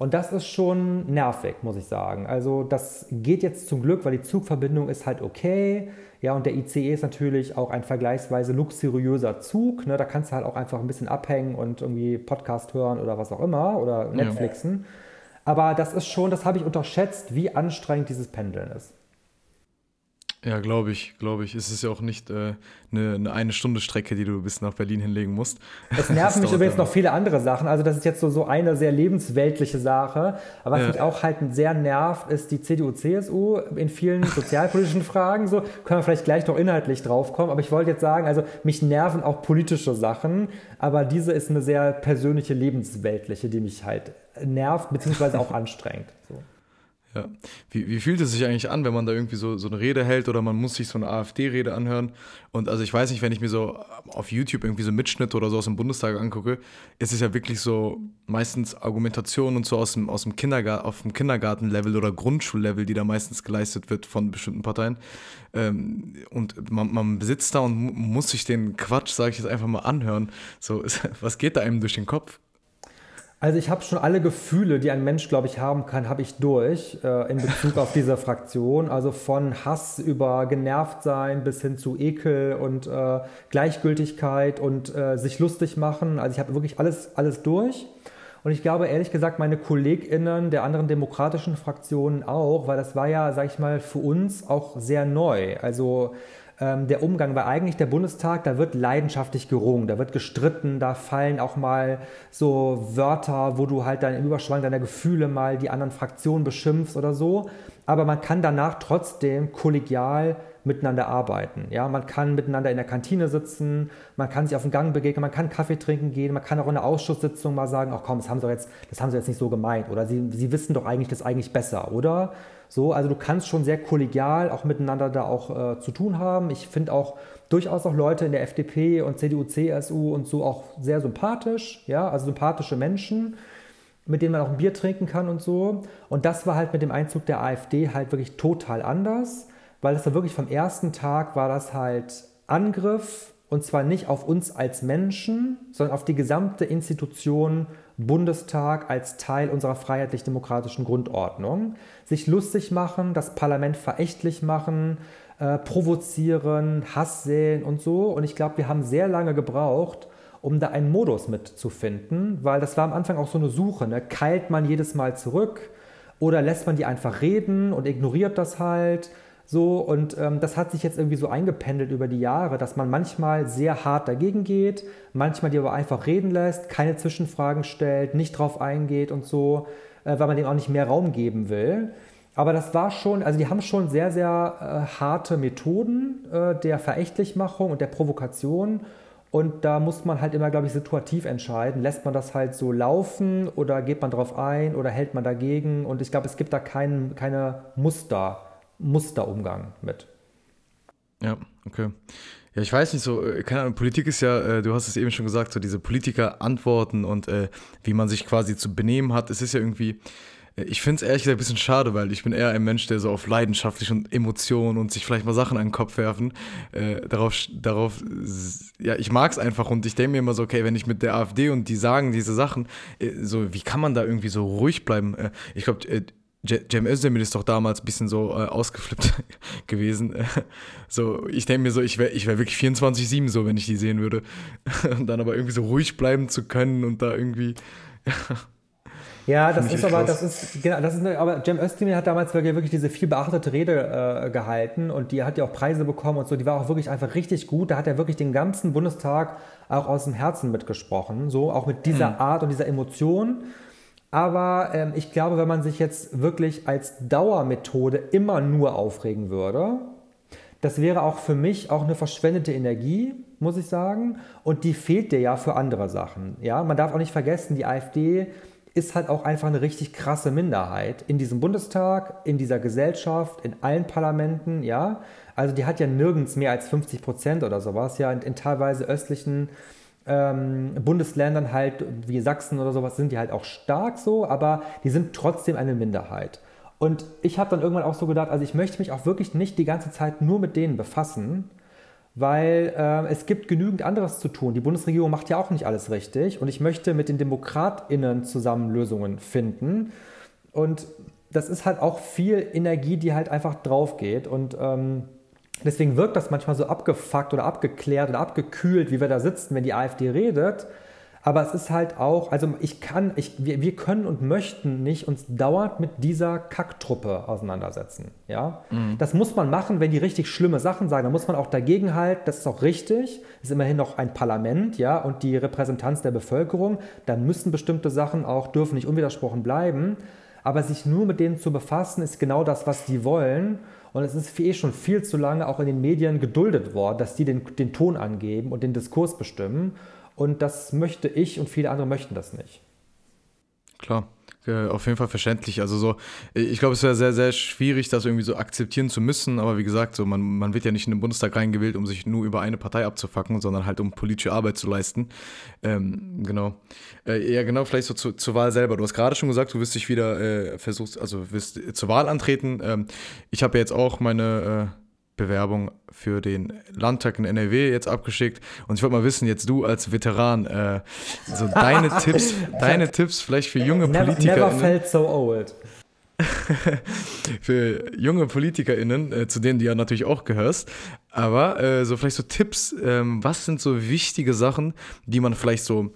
Und das ist schon nervig, muss ich sagen. Also das geht jetzt zum Glück, weil die Zugverbindung ist halt okay. Ja, und der ICE ist natürlich auch ein vergleichsweise luxuriöser Zug. Ne? Da kannst du halt auch einfach ein bisschen abhängen und irgendwie Podcast hören oder was auch immer oder Netflixen. Ja. Aber das ist schon, das habe ich unterschätzt, wie anstrengend dieses Pendeln ist. Ja, glaube ich, glaube ich. Es ist ja auch nicht äh, eine, eine, eine Stunde Strecke, die du bis nach Berlin hinlegen musst. Es nerven [laughs] mich übrigens noch viele andere Sachen. Also das ist jetzt so, so eine sehr lebensweltliche Sache. Aber was ja. mich auch halt sehr nervt, ist die CDU-CSU in vielen sozialpolitischen Fragen. So können wir vielleicht gleich noch inhaltlich drauf kommen. Aber ich wollte jetzt sagen, also mich nerven auch politische Sachen. Aber diese ist eine sehr persönliche lebensweltliche, die mich halt nervt, beziehungsweise auch [laughs] anstrengt. So. Ja. Wie, wie fühlt es sich eigentlich an, wenn man da irgendwie so, so eine Rede hält oder man muss sich so eine AfD-Rede anhören? Und also ich weiß nicht, wenn ich mir so auf YouTube irgendwie so Mitschnitte oder so aus dem Bundestag angucke, ist es ja wirklich so meistens Argumentation und so aus dem, aus dem Kindergarten, auf dem Kindergartenlevel oder Grundschullevel, die da meistens geleistet wird von bestimmten Parteien. Ähm, und man, man sitzt da und muss sich den Quatsch, sage ich jetzt einfach mal, anhören. So, [laughs] was geht da einem durch den Kopf? Also ich habe schon alle Gefühle, die ein Mensch, glaube ich, haben kann, habe ich durch äh, in Bezug auf diese Fraktion. Also von Hass über genervt sein bis hin zu Ekel und äh, Gleichgültigkeit und äh, sich lustig machen. Also ich habe wirklich alles, alles durch. Und ich glaube ehrlich gesagt, meine KollegInnen der anderen demokratischen Fraktionen auch, weil das war ja, sag ich mal, für uns auch sehr neu. Also der Umgang, weil eigentlich der Bundestag, da wird leidenschaftlich gerungen, da wird gestritten, da fallen auch mal so Wörter, wo du halt dann im Überschwang deiner Gefühle mal die anderen Fraktionen beschimpfst oder so. Aber man kann danach trotzdem kollegial miteinander arbeiten. Ja, man kann miteinander in der Kantine sitzen, man kann sich auf den Gang begegnen, man kann Kaffee trinken gehen, man kann auch in der Ausschusssitzung mal sagen, ach komm, das haben sie jetzt, das haben sie jetzt nicht so gemeint oder sie, sie wissen doch eigentlich das eigentlich besser, oder? So, also du kannst schon sehr kollegial auch miteinander da auch äh, zu tun haben. Ich finde auch durchaus auch Leute in der FDP und CDU, CSU und so auch sehr sympathisch, ja, also sympathische Menschen, mit denen man auch ein Bier trinken kann und so. Und das war halt mit dem Einzug der AfD halt wirklich total anders weil das da wirklich vom ersten Tag war das halt Angriff und zwar nicht auf uns als Menschen, sondern auf die gesamte Institution Bundestag als Teil unserer freiheitlich-demokratischen Grundordnung. Sich lustig machen, das Parlament verächtlich machen, äh, provozieren, Hass säen und so. Und ich glaube, wir haben sehr lange gebraucht, um da einen Modus mitzufinden, weil das war am Anfang auch so eine Suche. Ne? Keilt man jedes Mal zurück oder lässt man die einfach reden und ignoriert das halt? So, und ähm, das hat sich jetzt irgendwie so eingependelt über die Jahre, dass man manchmal sehr hart dagegen geht, manchmal die aber einfach reden lässt, keine Zwischenfragen stellt, nicht drauf eingeht und so, äh, weil man dem auch nicht mehr Raum geben will. Aber das war schon, also die haben schon sehr, sehr äh, harte Methoden äh, der Verächtlichmachung und der Provokation. Und da muss man halt immer, glaube ich, situativ entscheiden. Lässt man das halt so laufen oder geht man drauf ein oder hält man dagegen? Und ich glaube, es gibt da kein, keine Muster, Musterumgang mit. Ja, okay. Ja, ich weiß nicht so, äh, keine Ahnung, Politik ist ja, äh, du hast es eben schon gesagt, so diese Politiker antworten und äh, wie man sich quasi zu benehmen hat. Es ist ja irgendwie, ich finde es ehrlich gesagt ein bisschen schade, weil ich bin eher ein Mensch, der so auf leidenschaftlich und Emotionen und sich vielleicht mal Sachen an den Kopf werfen. Äh, darauf, darauf, ja, ich mag es einfach und ich denke mir immer so, okay, wenn ich mit der AfD und die sagen diese Sachen, äh, so, wie kann man da irgendwie so ruhig bleiben? Äh, ich glaube, äh, Cem Özdemir ist doch damals ein bisschen so äh, ausgeflippt [laughs] gewesen. [laughs] so, ich denke mir so, ich wäre ich wär wirklich 24-7 so, wenn ich die sehen würde. [laughs] und dann aber irgendwie so ruhig bleiben zu können und da irgendwie. Ja, das ist aber, das ist, genau, das ist, aber Cem Özdemir hat damals wirklich diese viel beachtete Rede äh, gehalten und die hat ja auch Preise bekommen und so, die war auch wirklich einfach richtig gut. Da hat er wirklich den ganzen Bundestag auch aus dem Herzen mitgesprochen, so, auch mit dieser mhm. Art und dieser Emotion. Aber ähm, ich glaube, wenn man sich jetzt wirklich als Dauermethode immer nur aufregen würde, das wäre auch für mich auch eine verschwendete Energie, muss ich sagen. Und die fehlt dir ja für andere Sachen. Ja, man darf auch nicht vergessen, die AfD ist halt auch einfach eine richtig krasse Minderheit in diesem Bundestag, in dieser Gesellschaft, in allen Parlamenten, ja. Also die hat ja nirgends mehr als 50 Prozent oder sowas, ja, in, in teilweise östlichen ähm, Bundesländern halt, wie Sachsen oder sowas, sind die halt auch stark so, aber die sind trotzdem eine Minderheit. Und ich habe dann irgendwann auch so gedacht, also ich möchte mich auch wirklich nicht die ganze Zeit nur mit denen befassen, weil äh, es gibt genügend anderes zu tun. Die Bundesregierung macht ja auch nicht alles richtig und ich möchte mit den DemokratInnen zusammen Lösungen finden. Und das ist halt auch viel Energie, die halt einfach drauf geht und ähm, deswegen wirkt das manchmal so abgefuckt oder abgeklärt oder abgekühlt, wie wir da sitzen, wenn die AfD redet. Aber es ist halt auch, also ich kann, ich, wir, wir können und möchten nicht uns dauernd mit dieser Kacktruppe auseinandersetzen. Ja? Mhm. Das muss man machen, wenn die richtig schlimme Sachen sagen. Da muss man auch dagegen halten, das ist auch richtig. Es ist immerhin noch ein Parlament, ja, und die Repräsentanz der Bevölkerung. Da müssen bestimmte Sachen auch, dürfen nicht unwidersprochen bleiben. Aber sich nur mit denen zu befassen, ist genau das, was die wollen. Und es ist eh schon viel zu lange auch in den Medien geduldet worden, dass die den, den Ton angeben und den Diskurs bestimmen. Und das möchte ich und viele andere möchten das nicht. Klar, auf jeden Fall verständlich. Also so, ich glaube, es wäre sehr, sehr schwierig, das irgendwie so akzeptieren zu müssen. Aber wie gesagt, so man, man wird ja nicht in den Bundestag reingewählt, um sich nur über eine Partei abzufacken, sondern halt um politische Arbeit zu leisten. Ähm, genau. Äh, ja, genau, vielleicht so zu, zur Wahl selber. Du hast gerade schon gesagt, du wirst dich wieder äh, versuchst, also wirst zur Wahl antreten. Ähm, ich habe ja jetzt auch meine äh, Bewerbung für den Landtag in NRW jetzt abgeschickt. Und ich wollte mal wissen, jetzt du als Veteran, äh, so [laughs] deine Tipps, deine Tipps vielleicht für junge Politiker. Never felt so old. [laughs] für junge PolitikerInnen, äh, zu denen du ja natürlich auch gehörst. Aber äh, so vielleicht so Tipps, ähm, was sind so wichtige Sachen, die man vielleicht so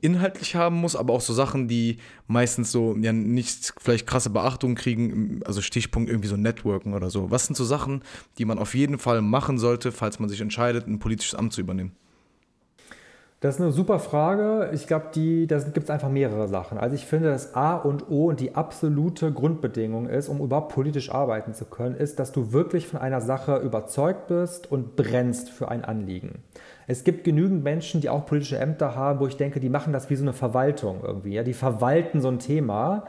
inhaltlich haben muss, aber auch so Sachen, die meistens so ja nicht vielleicht krasse Beachtung kriegen, also Stichpunkt irgendwie so Networken oder so. Was sind so Sachen, die man auf jeden Fall machen sollte, falls man sich entscheidet, ein politisches Amt zu übernehmen? Das ist eine super Frage. Ich glaube, da gibt es einfach mehrere Sachen. Also ich finde, das A und O und die absolute Grundbedingung ist, um überhaupt politisch arbeiten zu können, ist, dass du wirklich von einer Sache überzeugt bist und brennst für ein Anliegen. Es gibt genügend Menschen, die auch politische Ämter haben, wo ich denke, die machen das wie so eine Verwaltung irgendwie. Ja? Die verwalten so ein Thema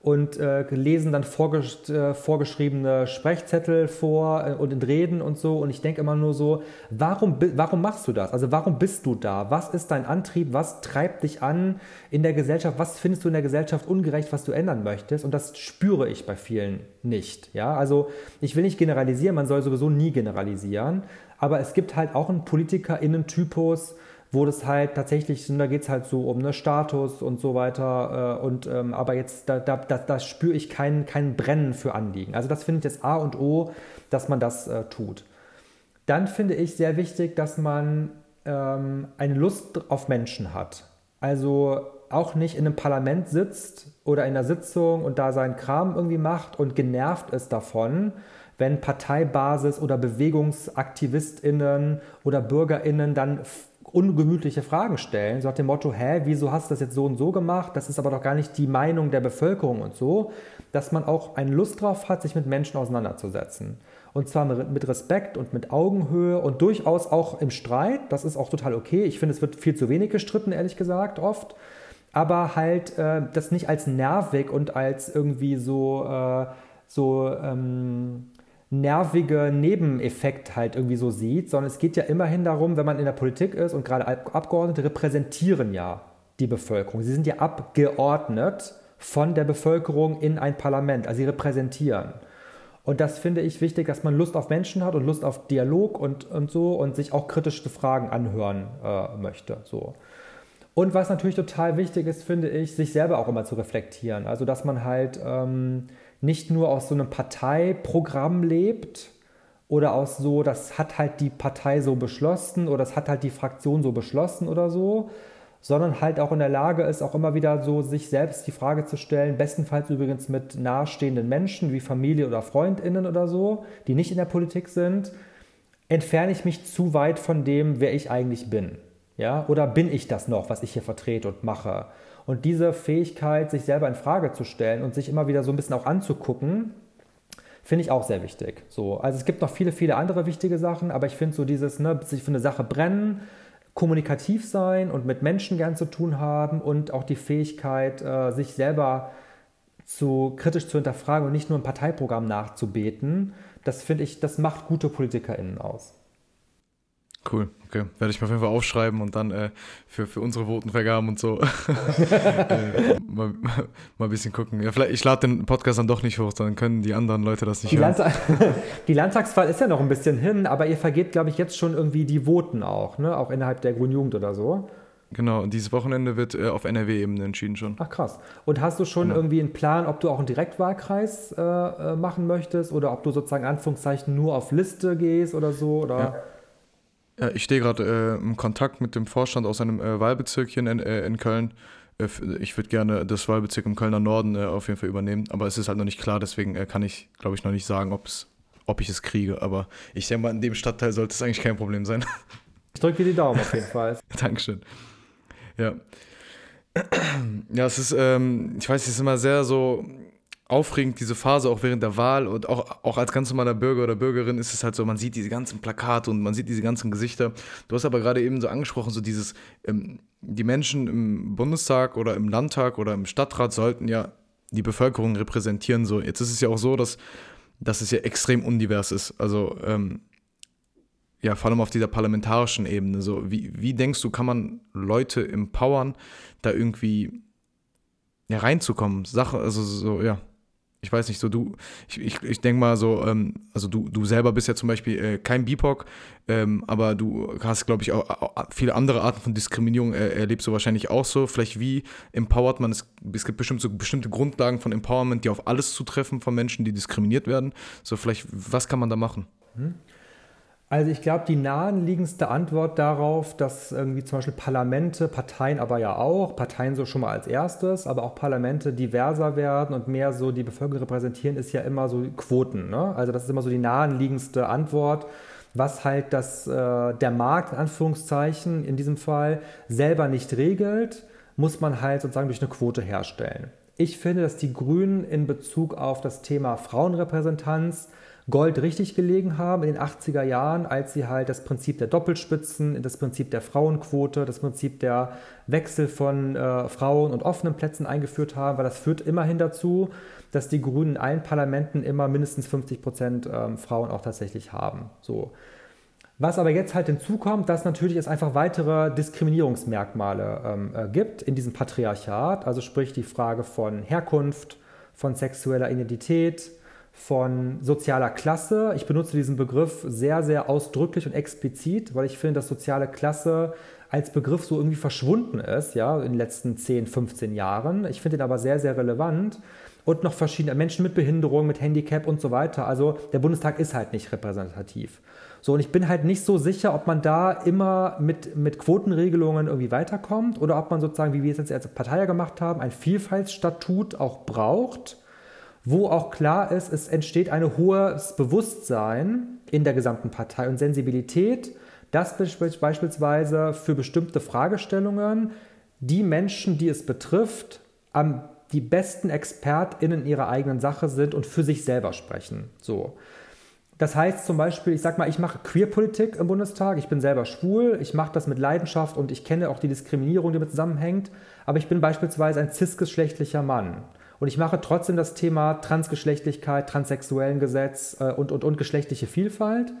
und äh, lesen dann vorgesch äh, vorgeschriebene Sprechzettel vor äh, und in Reden und so. Und ich denke immer nur so, warum, warum machst du das? Also warum bist du da? Was ist dein Antrieb? Was treibt dich an in der Gesellschaft? Was findest du in der Gesellschaft ungerecht, was du ändern möchtest? Und das spüre ich bei vielen nicht. Ja, also ich will nicht generalisieren, man soll sowieso nie generalisieren. Aber es gibt halt auch einen PolitikerInnen-Typus, wo das halt tatsächlich, da geht es halt so um ne Status und so weiter. Äh, und ähm, aber jetzt, da, da, da, da spüre ich kein, kein Brennen für Anliegen. Also das finde ich das A und O, dass man das äh, tut. Dann finde ich sehr wichtig, dass man ähm, eine Lust auf Menschen hat. Also auch nicht in einem Parlament sitzt oder in einer Sitzung und da seinen Kram irgendwie macht und genervt ist davon, wenn Parteibasis oder BewegungsaktivistInnen oder BürgerInnen dann ungemütliche Fragen stellen, so nach dem Motto, hä, wieso hast du das jetzt so und so gemacht? Das ist aber doch gar nicht die Meinung der Bevölkerung und so, dass man auch eine Lust drauf hat, sich mit Menschen auseinanderzusetzen. Und zwar mit Respekt und mit Augenhöhe und durchaus auch im Streit. Das ist auch total okay. Ich finde, es wird viel zu wenig gestritten, ehrlich gesagt, oft. Aber halt äh, das nicht als nervig und als irgendwie so, äh, so ähm, nervige Nebeneffekt halt irgendwie so sieht, sondern es geht ja immerhin darum, wenn man in der Politik ist und gerade Abgeordnete repräsentieren ja die Bevölkerung. Sie sind ja abgeordnet von der Bevölkerung in ein Parlament, also sie repräsentieren. Und das finde ich wichtig, dass man Lust auf Menschen hat und Lust auf Dialog und, und so und sich auch kritische Fragen anhören äh, möchte. So. Und was natürlich total wichtig ist, finde ich, sich selber auch immer zu reflektieren. Also dass man halt ähm, nicht nur aus so einem Parteiprogramm lebt oder aus so, das hat halt die Partei so beschlossen oder das hat halt die Fraktion so beschlossen oder so, sondern halt auch in der Lage ist, auch immer wieder so sich selbst die Frage zu stellen, bestenfalls übrigens mit nahestehenden Menschen wie Familie oder Freundinnen oder so, die nicht in der Politik sind, entferne ich mich zu weit von dem, wer ich eigentlich bin. Ja? Oder bin ich das noch, was ich hier vertrete und mache? Und diese Fähigkeit, sich selber in Frage zu stellen und sich immer wieder so ein bisschen auch anzugucken, finde ich auch sehr wichtig. So, also es gibt noch viele, viele andere wichtige Sachen, aber ich finde so dieses, ne, sich für eine Sache brennen, kommunikativ sein und mit Menschen gern zu tun haben und auch die Fähigkeit, äh, sich selber zu kritisch zu hinterfragen und nicht nur ein Parteiprogramm nachzubeten, das finde ich, das macht gute PolitikerInnen aus. Cool, okay. Werde ich mir auf jeden Fall aufschreiben und dann äh, für, für unsere Votenvergaben und so [laughs] äh, mal, mal ein bisschen gucken. Ja, vielleicht, ich lade den Podcast dann doch nicht hoch, dann können die anderen Leute das nicht die hören. Landtag, [laughs] die Landtagswahl ist ja noch ein bisschen hin, aber ihr vergeht, glaube ich, jetzt schon irgendwie die Voten auch, ne? Auch innerhalb der Grünen Jugend oder so. Genau, und dieses Wochenende wird äh, auf NRW-Ebene entschieden schon. Ach krass. Und hast du schon genau. irgendwie einen Plan, ob du auch einen Direktwahlkreis äh, äh machen möchtest oder ob du sozusagen Anführungszeichen nur auf Liste gehst oder so? Oder? Ja. Ja, ich stehe gerade äh, im Kontakt mit dem Vorstand aus einem äh, Wahlbezirkchen in, äh, in Köln. Äh, ich würde gerne das Wahlbezirk im Kölner Norden äh, auf jeden Fall übernehmen, aber es ist halt noch nicht klar, deswegen äh, kann ich, glaube ich, noch nicht sagen, ob ich es kriege. Aber ich denke mal, in dem Stadtteil sollte es eigentlich kein Problem sein. [laughs] Ich drücke dir die Daumen auf jeden Fall. [laughs] Dankeschön. Ja. [clears throat] Ja, es ist, ähm, ich weiß, es ist immer sehr so aufregend, diese Phase auch während der Wahl und auch, auch als ganz normaler Bürger oder Bürgerin ist es halt so, man sieht diese ganzen Plakate und man sieht diese ganzen Gesichter. Du hast aber gerade eben so angesprochen, so dieses, ähm, die Menschen im Bundestag oder im Landtag oder im Stadtrat sollten ja die Bevölkerung repräsentieren. So, jetzt ist es ja auch so, dass, dass es ja extrem undivers ist. Also ähm, ja, vor allem auf dieser parlamentarischen Ebene. So, wie, wie denkst du, kann man Leute empowern, da irgendwie ja, reinzukommen? Sache, also so, ja ich weiß nicht, so du, ich, ich, ich denke mal so, ähm, also du, du selber bist ja zum Beispiel äh, kein BIPOC, ähm, aber du hast, glaube ich, auch, auch, viele andere Arten von Diskriminierung äh, erlebst du wahrscheinlich auch so. Vielleicht wie empowert man es? Es gibt bestimmt so bestimmte Grundlagen von Empowerment, die auf alles zutreffen von Menschen, die diskriminiert werden. So vielleicht, was kann man da machen? Mhm. Also ich glaube, die naheliegendste Antwort darauf, dass irgendwie zum Beispiel Parlamente, Parteien aber ja auch, Parteien so schon mal als erstes, aber auch Parlamente diverser werden und mehr so die Bevölkerung repräsentieren, ist ja immer so Quoten. Ne? Also das ist immer so die naheliegendste Antwort, was halt das, äh, der Markt, in Anführungszeichen, in diesem Fall selber nicht regelt, muss man halt sozusagen durch eine Quote herstellen. Ich finde, dass die Grünen in Bezug auf das Thema Frauenrepräsentanz Gold richtig gelegen haben in den 80er Jahren, als sie halt das Prinzip der Doppelspitzen, das Prinzip der Frauenquote, das Prinzip der Wechsel von äh, Frauen und offenen Plätzen eingeführt haben, weil das führt immerhin dazu, dass die Grünen in allen Parlamenten immer mindestens 50 Prozent ähm, Frauen auch tatsächlich haben. So. Was aber jetzt halt hinzukommt, dass natürlich es einfach weitere Diskriminierungsmerkmale ähm, äh, gibt in diesem Patriarchat, also sprich die Frage von Herkunft, von sexueller Identität, von sozialer Klasse. Ich benutze diesen Begriff sehr, sehr ausdrücklich und explizit, weil ich finde, dass soziale Klasse als Begriff so irgendwie verschwunden ist, ja, in den letzten 10, 15 Jahren. Ich finde ihn aber sehr, sehr relevant. Und noch verschiedene Menschen mit Behinderung, mit Handicap und so weiter. Also der Bundestag ist halt nicht repräsentativ. So, und ich bin halt nicht so sicher, ob man da immer mit, mit Quotenregelungen irgendwie weiterkommt oder ob man sozusagen, wie wir es jetzt als Partei gemacht haben, ein Vielfaltsstatut auch braucht, wo auch klar ist, es entsteht ein hohes Bewusstsein in der gesamten Partei und Sensibilität, dass beispielsweise für bestimmte Fragestellungen die Menschen, die es betrifft, am die besten ExpertInnen ihrer eigenen Sache sind und für sich selber sprechen. So. Das heißt zum Beispiel, ich sag mal, ich mache Queerpolitik im Bundestag, ich bin selber schwul, ich mache das mit Leidenschaft und ich kenne auch die Diskriminierung, die damit zusammenhängt, aber ich bin beispielsweise ein cisgeschlechtlicher Mann. Und ich mache trotzdem das Thema Transgeschlechtlichkeit, transsexuellen Gesetz äh, und, und, und geschlechtliche Vielfalt.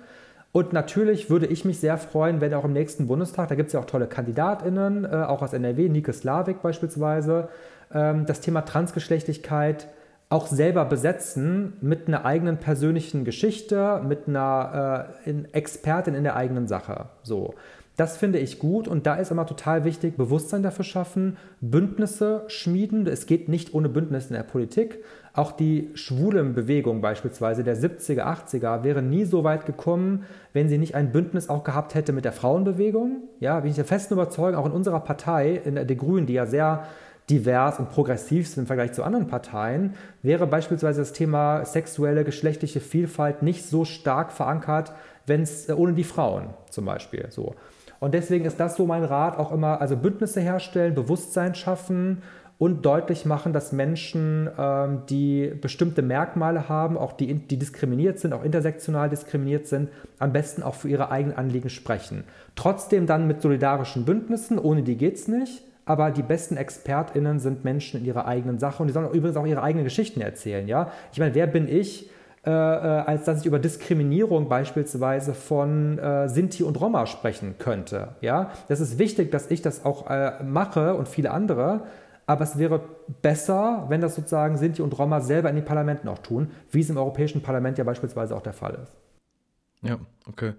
Und natürlich würde ich mich sehr freuen, wenn auch im nächsten Bundestag, da gibt es ja auch tolle KandidatInnen, äh, auch aus NRW, Nike Slavik beispielsweise, ähm, das Thema Transgeschlechtlichkeit auch selber besetzen mit einer eigenen persönlichen Geschichte, mit einer äh, Expertin in der eigenen Sache. So. Das finde ich gut und da ist immer total wichtig, Bewusstsein dafür schaffen, Bündnisse schmieden. Es geht nicht ohne Bündnisse in der Politik. Auch die schwulen Bewegung beispielsweise der 70er, 80er wäre nie so weit gekommen, wenn sie nicht ein Bündnis auch gehabt hätte mit der Frauenbewegung. Ja, bin ich der festen Überzeugung, auch in unserer Partei, in der, Grünen, die ja sehr divers und progressiv sind im Vergleich zu anderen Parteien, wäre beispielsweise das Thema sexuelle, geschlechtliche Vielfalt nicht so stark verankert, wenn es äh, ohne die Frauen zum Beispiel so. Und deswegen ist das so mein Rat auch immer, also Bündnisse herstellen, Bewusstsein schaffen und deutlich machen, dass Menschen, ähm, die bestimmte Merkmale haben, auch die, die diskriminiert sind, auch intersektional diskriminiert sind, am besten auch für ihre eigenen Anliegen sprechen. Trotzdem dann mit solidarischen Bündnissen, ohne die geht es nicht aber die besten ExpertInnen sind Menschen in ihrer eigenen Sache und die sollen übrigens auch ihre eigenen Geschichten erzählen. Ja? Ich meine, wer bin ich, äh, äh, als dass ich über Diskriminierung beispielsweise von äh, Sinti und Roma sprechen könnte? Ja? Das ist wichtig, dass ich das auch äh, mache und viele andere. Aber es wäre besser, wenn das sozusagen Sinti und Roma selber in den Parlamenten auch tun, wie es im Europäischen Parlament ja beispielsweise auch der Fall ist. Ja, okay.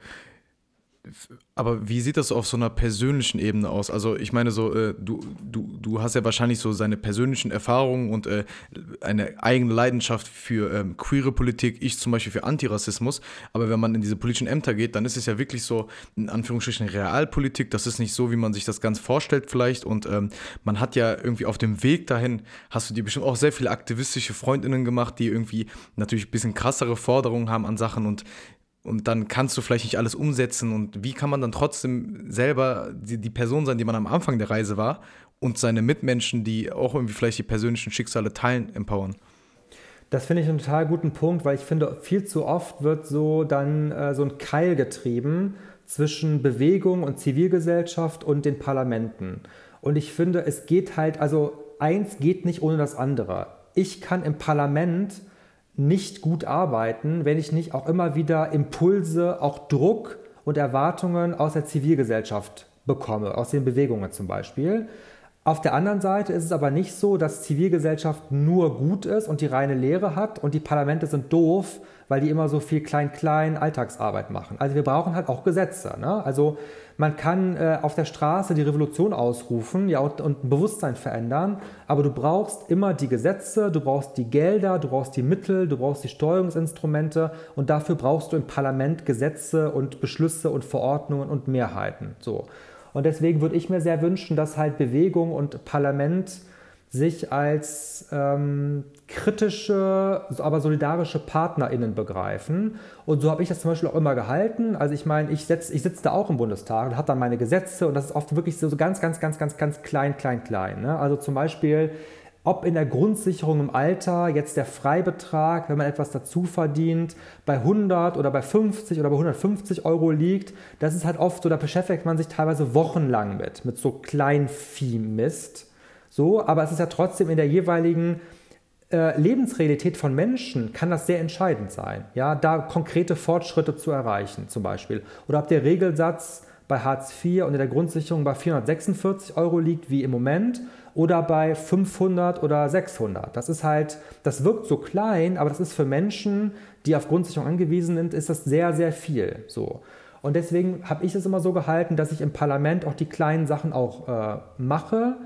Aber wie sieht das auf so einer persönlichen Ebene aus? Also ich meine so, äh, du, du, du hast ja wahrscheinlich so seine persönlichen Erfahrungen und äh, eine eigene Leidenschaft für ähm, queere Politik, ich zum Beispiel für Antirassismus. Aber wenn man in diese politischen Ämter geht, dann ist es ja wirklich so, in Anführungsstrichen, Realpolitik. Das ist nicht so, wie man sich das ganz vorstellt vielleicht. Und ähm, man hat ja irgendwie auf dem Weg dahin, hast du dir bestimmt auch sehr viele aktivistische Freundinnen gemacht, die irgendwie natürlich ein bisschen krassere Forderungen haben an Sachen. Und und dann kannst du vielleicht nicht alles umsetzen und wie kann man dann trotzdem selber die, die, Person sein, die man am Anfang der Reise war und seine Mitmenschen, die auch irgendwie vielleicht die persönlichen Schicksale teilen, empowern? Das finde ich einen total guten Punkt, weil ich finde, viel zu oft wird so dann äh, so ein Keil getrieben zwischen Bewegung und Zivilgesellschaft und den Parlamenten. Und ich finde, es geht halt, also eins geht nicht ohne das andere. Ich kann im Parlament nicht gut arbeiten, wenn ich nicht auch immer wieder Impulse, auch Druck und Erwartungen aus der Zivilgesellschaft bekomme, aus den Bewegungen zum Beispiel. Auf der anderen Seite ist es aber nicht so, dass Zivilgesellschaft nur gut ist und die reine Lehre hat und die Parlamente sind doof, weil die immer so viel klein-klein Alltagsarbeit machen. Also wir brauchen halt auch Gesetze. Ne? Also man kann äh, auf der Straße die Revolution ausrufen ja, und, und ein Bewusstsein verändern, aber du brauchst immer die Gesetze, du brauchst die Gelder, du brauchst die Mittel, du brauchst die Steuerungsinstrumente und dafür brauchst du im Parlament Gesetze und Beschlüsse und Verordnungen und Mehrheiten. So. Und deswegen würde ich mir sehr wünschen, dass halt Bewegung und Parlament sich als ähm, kritische, aber solidarische PartnerInnen begreifen. Und so habe ich das zum Beispiel auch immer gehalten. Also ich meine, ich, ich sitze da auch im Bundestag und habe dann meine Gesetze und das ist oft wirklich so, ganz, ganz, ganz, ganz, ganz klein, klein, klein. Ne? Also zum Beispiel ob in der Grundsicherung im Alter jetzt der Freibetrag, wenn man etwas dazu verdient, bei 100 oder bei 50 oder bei 150 Euro liegt. Das ist halt oft so, da beschäftigt man sich teilweise wochenlang mit, mit so Kleinviehmist. So, aber es ist ja trotzdem in der jeweiligen äh, Lebensrealität von Menschen kann das sehr entscheidend sein, ja, da konkrete Fortschritte zu erreichen, zum Beispiel. Oder ob der Regelsatz bei Hartz IV und in der Grundsicherung bei 446 Euro liegt, wie im Moment, oder bei 500 oder 600. Das ist halt, das wirkt so klein, aber das ist für Menschen, die auf Grundsicherung angewiesen sind, ist das sehr, sehr viel. So. Und deswegen habe ich es immer so gehalten, dass ich im Parlament auch die kleinen Sachen auch äh, mache,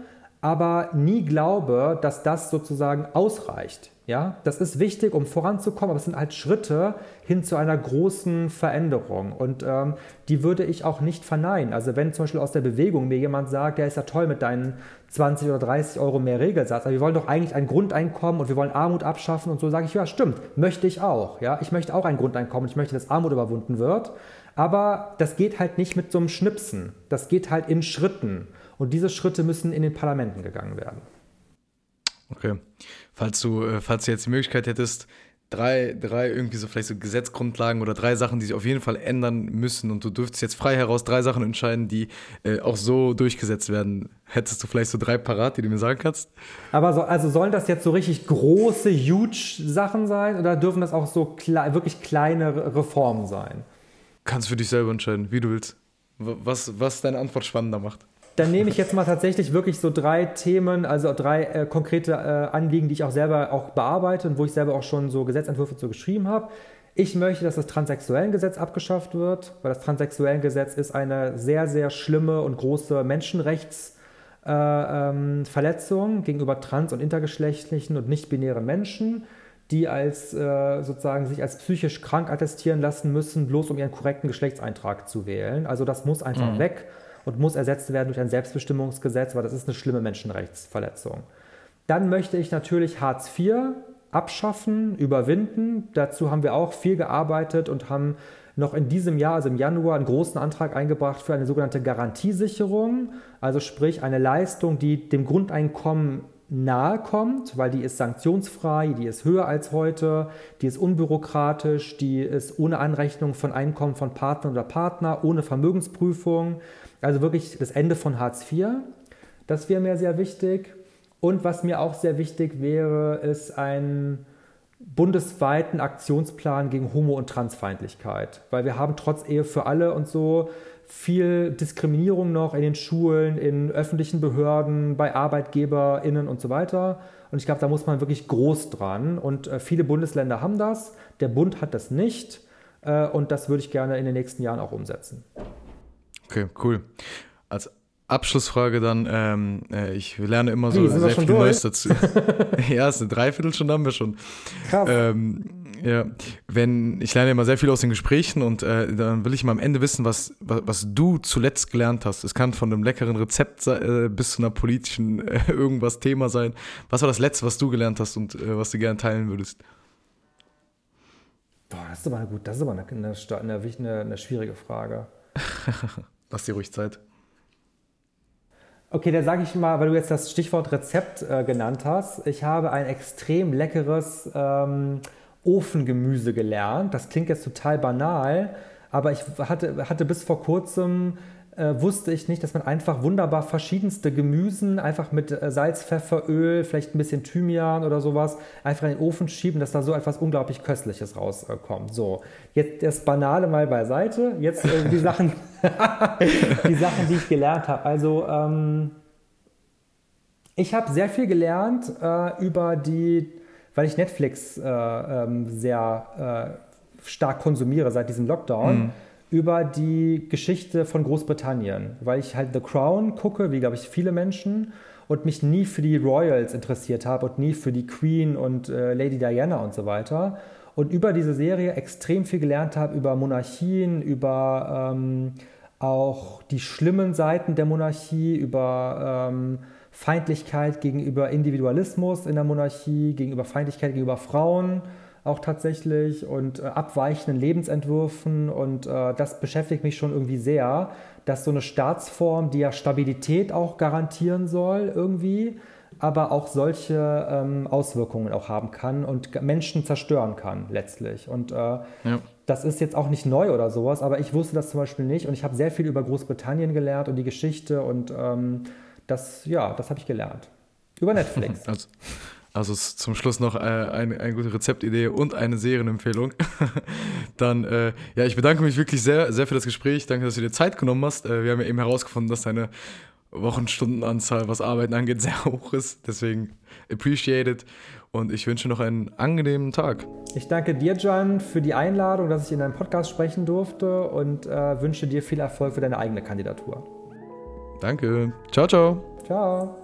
aber nie glaube, dass das sozusagen ausreicht. Ja, das ist wichtig, um voranzukommen, aber es sind halt Schritte hin zu einer großen Veränderung. Und ähm, die würde ich auch nicht verneinen. Also wenn zum Beispiel aus der Bewegung mir jemand sagt, der ist ja toll mit deinen 20 oder 30 Euro mehr Regelsatz, aber wir wollen doch eigentlich ein Grundeinkommen und wir wollen Armut abschaffen und so, sage ich, ja, stimmt, möchte ich auch. Ja, ich möchte auch ein Grundeinkommen, ich möchte, dass Armut überwunden wird. Aber das geht halt nicht mit so einem Schnipsen. Das geht halt in Schritten. Und diese Schritte müssen in den Parlamenten gegangen werden. Okay. Falls du, äh, falls du jetzt die Möglichkeit hättest, drei, drei irgendwie so vielleicht so Gesetzgrundlagen oder drei Sachen, die sich auf jeden Fall ändern müssen und du dürftest jetzt frei heraus drei Sachen entscheiden, die äh, auch so durchgesetzt werden. Hättest du vielleicht so drei parat, die du mir sagen kannst? Aber so, also sollen das jetzt so richtig große, huge Sachen sein oder dürfen das auch so kle wirklich kleine Reformen sein? Kannst für dich selber entscheiden, wie du willst. Was, was deine Antwort spannender macht dann nehme ich jetzt mal tatsächlich wirklich so drei Themen, also drei äh, konkrete äh, Anliegen, die ich auch selber auch bearbeite und wo ich selber auch schon so Gesetzentwürfe zu geschrieben habe. Ich möchte, dass das Transsexuellengesetz abgeschafft wird, weil das Transsexuellengesetz ist eine sehr, sehr schlimme und große Menschenrechtsverletzung äh, ähm, gegenüber trans- und intergeschlechtlichen und nicht-binären Menschen, die als äh, sozusagen sich als psychisch krank attestieren lassen müssen, bloß um ihren korrekten Geschlechtseintrag zu wählen. Also das muss einfach mhm. weg und muss ersetzt werden durch ein Selbstbestimmungsgesetz, weil das ist eine schlimme Menschenrechtsverletzung. Dann möchte ich natürlich Hartz IV abschaffen, überwinden. Dazu haben wir auch viel gearbeitet und haben noch in diesem Jahr, also im Januar, einen großen Antrag eingebracht für eine sogenannte Garantiesicherung, also sprich eine Leistung, die dem Grundeinkommen nahe kommt, weil die ist sanktionsfrei, die ist höher als heute, die ist unbürokratisch, die ist ohne Anrechnung von Einkommen von Partner oder Partner, ohne Vermögensprüfung. Also wirklich das Ende von Hartz IV. Das wäre mir sehr wichtig. Und was mir auch sehr wichtig wäre, ist ein bundesweiten Aktionsplan gegen Homo- und Transfeindlichkeit. Weil wir haben trotz Ehe für alle und so viel Diskriminierung noch in den Schulen, in öffentlichen Behörden, bei ArbeitgeberInnen und so weiter. Und ich glaube, da muss man wirklich groß dran. Und äh, viele Bundesländer haben das, der Bund hat das nicht. Äh, und das würde ich gerne in den nächsten Jahren auch umsetzen. Okay, cool. Als Abschlussfrage dann, ähm, äh, ich lerne immer so Wie, sehr viel durch? Neues dazu. [laughs] ja, es ist eine Dreiviertel schon, haben wir schon. Krass. Ähm, ja, wenn, ich lerne immer sehr viel aus den Gesprächen und äh, dann will ich mal am Ende wissen, was, was, was, du zuletzt gelernt hast. Es kann von einem leckeren Rezept äh, bis zu einer politischen äh, [laughs] irgendwas Thema sein. Was war das Letzte, was du gelernt hast und äh, was du gerne teilen würdest? Boah, das ist aber gut, das ist aber eine, eine, eine, eine schwierige Frage. [laughs] Lass dir ruhig Zeit. Okay, dann sage ich mal, weil du jetzt das Stichwort Rezept äh, genannt hast. Ich habe ein extrem leckeres ähm, Ofengemüse gelernt. Das klingt jetzt total banal, aber ich hatte, hatte bis vor kurzem äh, wusste ich nicht, dass man einfach wunderbar verschiedenste Gemüsen einfach mit äh, Salz, Pfeffer, Öl, vielleicht ein bisschen Thymian oder sowas einfach in den Ofen schieben, dass da so etwas unglaublich Köstliches rauskommt. so, jetzt das Banale mal beiseite. Jetzt äh, die Sachen, [laughs] die Sachen, die ich gelernt habe. Also ähm, ich habe sehr viel gelernt äh, über die, weil ich Netflix äh, ähm, sehr äh, stark konsumiere seit diesem Lockdown. Mhm über die Geschichte von Großbritannien, weil ich halt The Crown gucke, wie glaube ich viele Menschen, und mich nie für die Royals interessiert habe und nie für die Queen und äh, Lady Diana und so weiter. Und über diese Serie extrem viel gelernt habe über Monarchien, über ähm, auch die schlimmen Seiten der Monarchie, über ähm, Feindlichkeit gegenüber Individualismus in der Monarchie, gegenüber Feindlichkeit gegenüber Frauen auch tatsächlich und äh, abweichenden Lebensentwürfen und äh, das beschäftigt mich schon irgendwie sehr, dass so eine Staatsform, die ja Stabilität auch garantieren soll irgendwie, aber auch solche ähm, Auswirkungen auch haben kann und Menschen zerstören kann letztlich. Und äh, ja. das ist jetzt auch nicht neu oder sowas, aber ich wusste das zum Beispiel nicht und ich habe sehr viel über Großbritannien gelernt und die Geschichte und ähm, das, ja, das habe ich gelernt. Über Netflix. [laughs] Also, also zum Schluss noch äh, eine, eine gute Rezeptidee und eine Serienempfehlung. [laughs] Dann, äh, ja, ich bedanke mich wirklich sehr, sehr für das Gespräch. Danke, dass du dir Zeit genommen hast. Äh, wir haben ja eben herausgefunden, dass deine Wochenstundenanzahl, was Arbeiten angeht, sehr [laughs] hoch ist. Deswegen appreciated und ich wünsche noch einen angenehmen Tag. Ich danke dir, John, für die Einladung, dass ich in deinem Podcast sprechen durfte und äh, wünsche dir viel Erfolg für deine eigene Kandidatur. Danke. Ciao, ciao. Ciao.